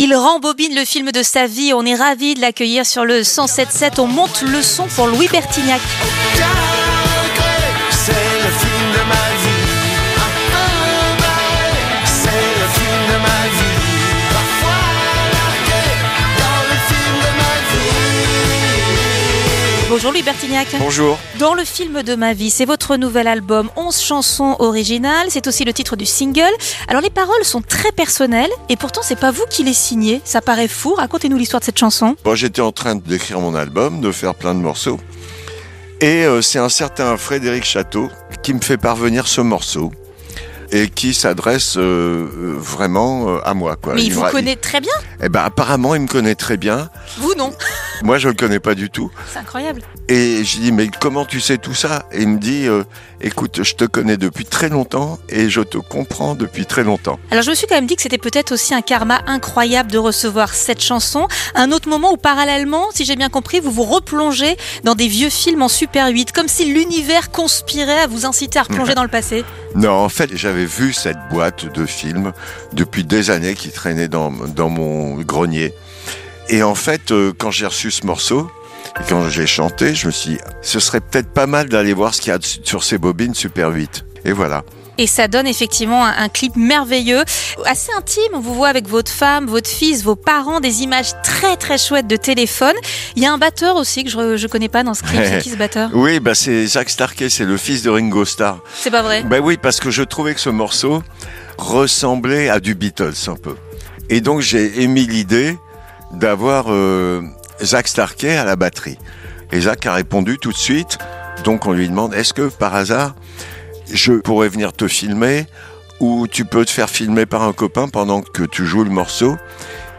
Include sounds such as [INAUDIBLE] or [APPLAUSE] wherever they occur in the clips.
Il rembobine le film de sa vie. On est ravis de l'accueillir sur le 107.7. On monte le son pour Louis Bertignac. Bonjour Louis Bertignac. Bonjour. Dans le film de ma vie, c'est votre nouvel album 11 chansons originales, c'est aussi le titre du single. Alors les paroles sont très personnelles et pourtant c'est pas vous qui les signez, ça paraît fou. Racontez-nous l'histoire de cette chanson. Bon, j'étais en train d'écrire mon album, de faire plein de morceaux. Et euh, c'est un certain Frédéric Château qui me fait parvenir ce morceau et qui s'adresse euh, euh, vraiment euh, à moi. Quoi. Mais il vous connaît très bien, Eh ben, apparemment, il me connaît très bien. vous non. Moi, je le connais pas du tout. C'est incroyable. Et j'ai dit, mais comment tu sais tout ça? Et il me dit, euh, écoute, je te connais depuis très longtemps et je te comprends depuis très longtemps. Alors je me suis quand même dit que c'était peut-être aussi un karma incroyable de recevoir cette chanson. Un autre moment où parallèlement, si j'ai bien compris, vous vous replongez dans des vieux films en Super 8, comme si l'univers conspirait à vous inciter à replonger [LAUGHS] dans le passé. Non, en fait, j'avais vu cette boîte de films depuis des années qui traînait dans, dans mon grenier. Et en fait, euh, quand j'ai reçu ce morceau, et quand j'ai chanté, je me suis dit, ce serait peut-être pas mal d'aller voir ce qu'il y a sur ces bobines Super 8. Et voilà. Et ça donne effectivement un, un clip merveilleux, assez intime. On vous voit avec votre femme, votre fils, vos parents, des images très très chouettes de téléphone. Il y a un batteur aussi que je, je connais pas dans ce clip. C'est [LAUGHS] qui ce batteur? Oui, bah c'est Jacques Starkey, c'est le fils de Ringo Starr. C'est pas vrai? Ben oui, parce que je trouvais que ce morceau ressemblait à du Beatles un peu. Et donc j'ai émis l'idée d'avoir euh, Zach Starkey à la batterie. Et Zach a répondu tout de suite. Donc on lui demande est-ce que par hasard je pourrais venir te filmer ou tu peux te faire filmer par un copain pendant que tu joues le morceau?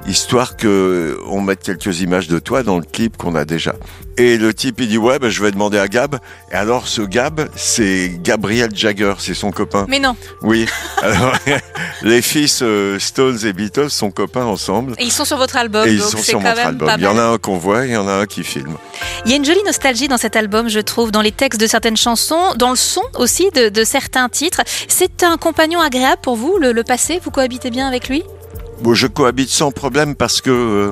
Histoire que on mette quelques images de toi dans le clip qu'on a déjà. Et le type il dit ouais ben, je vais demander à Gab. Et alors ce Gab c'est Gabriel Jagger, c'est son copain. Mais non. Oui. [LAUGHS] Alors les fils euh, Stones et Beatles sont copains ensemble. Et ils sont sur votre album. Et ils donc sont sur quand même album. Il y en a un qu'on voit et il y en a un qui filme. Il y a une jolie nostalgie dans cet album, je trouve, dans les textes de certaines chansons, dans le son aussi de, de certains titres. C'est un compagnon agréable pour vous, le, le passé Vous cohabitez bien avec lui? Bon, je cohabite sans problème parce que euh,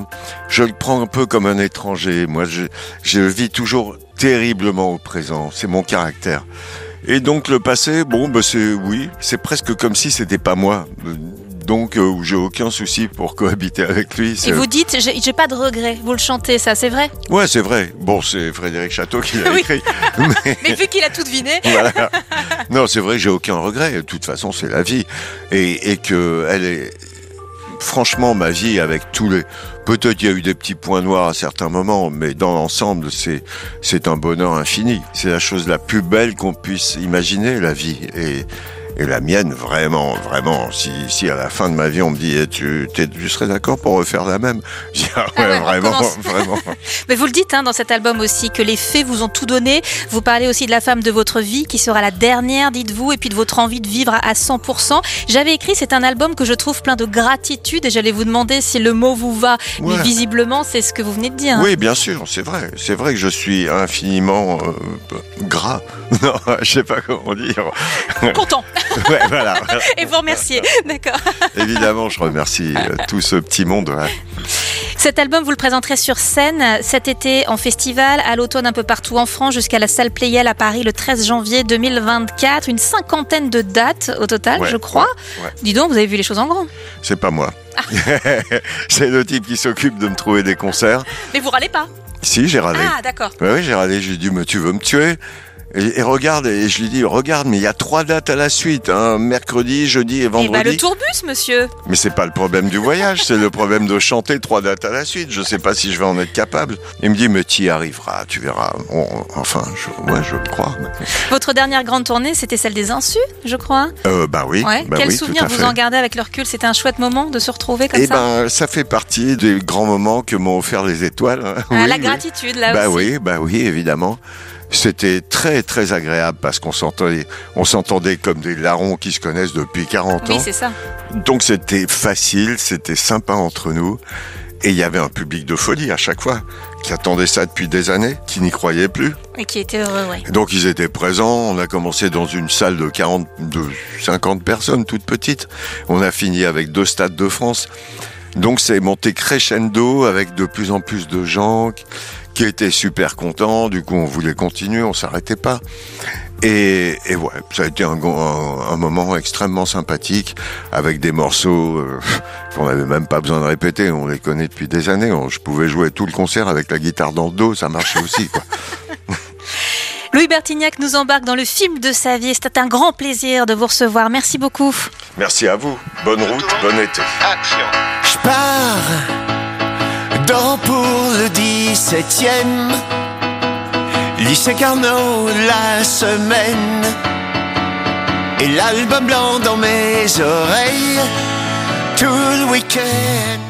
je le prends un peu comme un étranger. Moi, je, je vis toujours terriblement au présent. C'est mon caractère. Et donc le passé, bon, bah, c'est oui, c'est presque comme si c'était pas moi. Donc, euh, j'ai aucun souci pour cohabiter avec lui. Et vous dites, j'ai pas de regrets. Vous le chantez, ça, c'est vrai? Ouais, c'est vrai. Bon, c'est Frédéric Château qui l'a [LAUGHS] Oui. écrit. [LAUGHS] Mais- Mais vu qu'il a tout deviné. [LAUGHS] voilà. Non, c'est vrai, j'ai aucun regret. De toute façon, c'est la vie. Et, et que elle est. Franchement, ma vie avec tous les. Peut-être il y a eu des petits points noirs à certains moments, mais dans l'ensemble, c'est c'est un bonheur infini. C'est la chose la plus belle qu'on puisse imaginer, la vie. Et, et la mienne, vraiment, vraiment. Si, si à la fin de ma vie, on me dit, eh, tu, serais d'accord pour refaire la même? [LAUGHS] Je dis, ah ouais, Ah ouais, vraiment, [LAUGHS] vraiment. [LAUGHS] Mais vous le dites hein, dans cet album aussi, que les faits vous ont tout donné. Vous parlez aussi de la femme de votre vie, qui sera la dernière, dites-vous, et puis de votre envie de vivre à 100%. J'avais écrit, c'est un album que je trouve plein de gratitude, et j'allais vous demander si le mot vous va. Mais visiblement, c'est ce que vous venez de dire. hein. Oui, bien sûr, c'est vrai. C'est vrai que je suis infiniment euh, gras. Non, je sais pas comment dire. Content. [LAUGHS] Ouais, voilà. Et vous remercier. [LAUGHS] D'accord. Évidemment, je remercie euh, tout ce petit monde. ouais. Cet album, vous le présenterez sur scène cet été en festival, à l'automne un peu partout en France, jusqu'à la salle Playel à Paris le 13 janvier 2024. Une cinquantaine de dates au total, Ouais, je crois. ouais. Dis donc, vous avez vu les choses en grand. C'est pas moi. Ah. [LAUGHS] c'est le type qui s'occupe de me trouver des concerts. Mais vous râlez pas. Si, j'ai râlé. Ah, d'accord. Oui, j'ai râlé. J'ai dit, mais tu veux me tuer? Et, et regarde, et je lui dis, regarde, mais il y a trois dates à la suite, hein, mercredi, jeudi et Et vendredi. bah, le tourbus, monsieur. Mais c'est pas le problème du voyage, c'est le problème de chanter trois dates à la suite. Je sais pas si je vais en être capable. Il me dit, mais tu y arriveras, tu verras. On- enfin, je, ouais, je le crois. Votre dernière grande tournée, c'était celle des Insus, je crois. Euh, bah oui. Ouais. bah Quel oui, souvenir vous en gardez avec le recul? C'était un chouette moment de se retrouver comme Eh ça? ben, ça fait partie des grands moments que m'ont offert les étoiles. hein. Ah, Oui, la oui. gratitude, là Bah aussi. oui, bah oui, évidemment. C'était très très agréable parce qu'on s'entendait, on s'entendait comme des larrons qui se connaissent depuis 40 Oui, ans. c'est ça. Donc c'était facile, c'était sympa entre nous. Et il y avait un public de folie à chaque fois, qui attendait ça depuis des années, qui n'y croyait plus. Et qui était heureux, oui. Donc ils étaient présents, on a commencé dans une salle de 40, de 50 personnes, toute petite. On a fini avec deux stades de France. Donc c'est monté crescendo avec de plus en plus de gens qui- étaient super contents. Du coup, on voulait continuer, on s'arrêtait pas. Et, et ouais, ça a été un, go- un- un moment extrêmement sympathique avec des morceaux euh, qu'on n'avait même pas besoin de répéter. On les connaît depuis des années. On- je pouvais jouer tout le concert avec la guitare dans le dos, ça marchait aussi. Quoi. [LAUGHS] Louis Bertignac nous embarque dans le film de sa vie. C'était un grand plaisir de vous recevoir. Merci beaucoup. Merci à vous. Bonne route, bon été. Action. Je pars dans pour le 17e lycée Carnot la semaine et l'album blanc dans mes oreilles tout le week-end.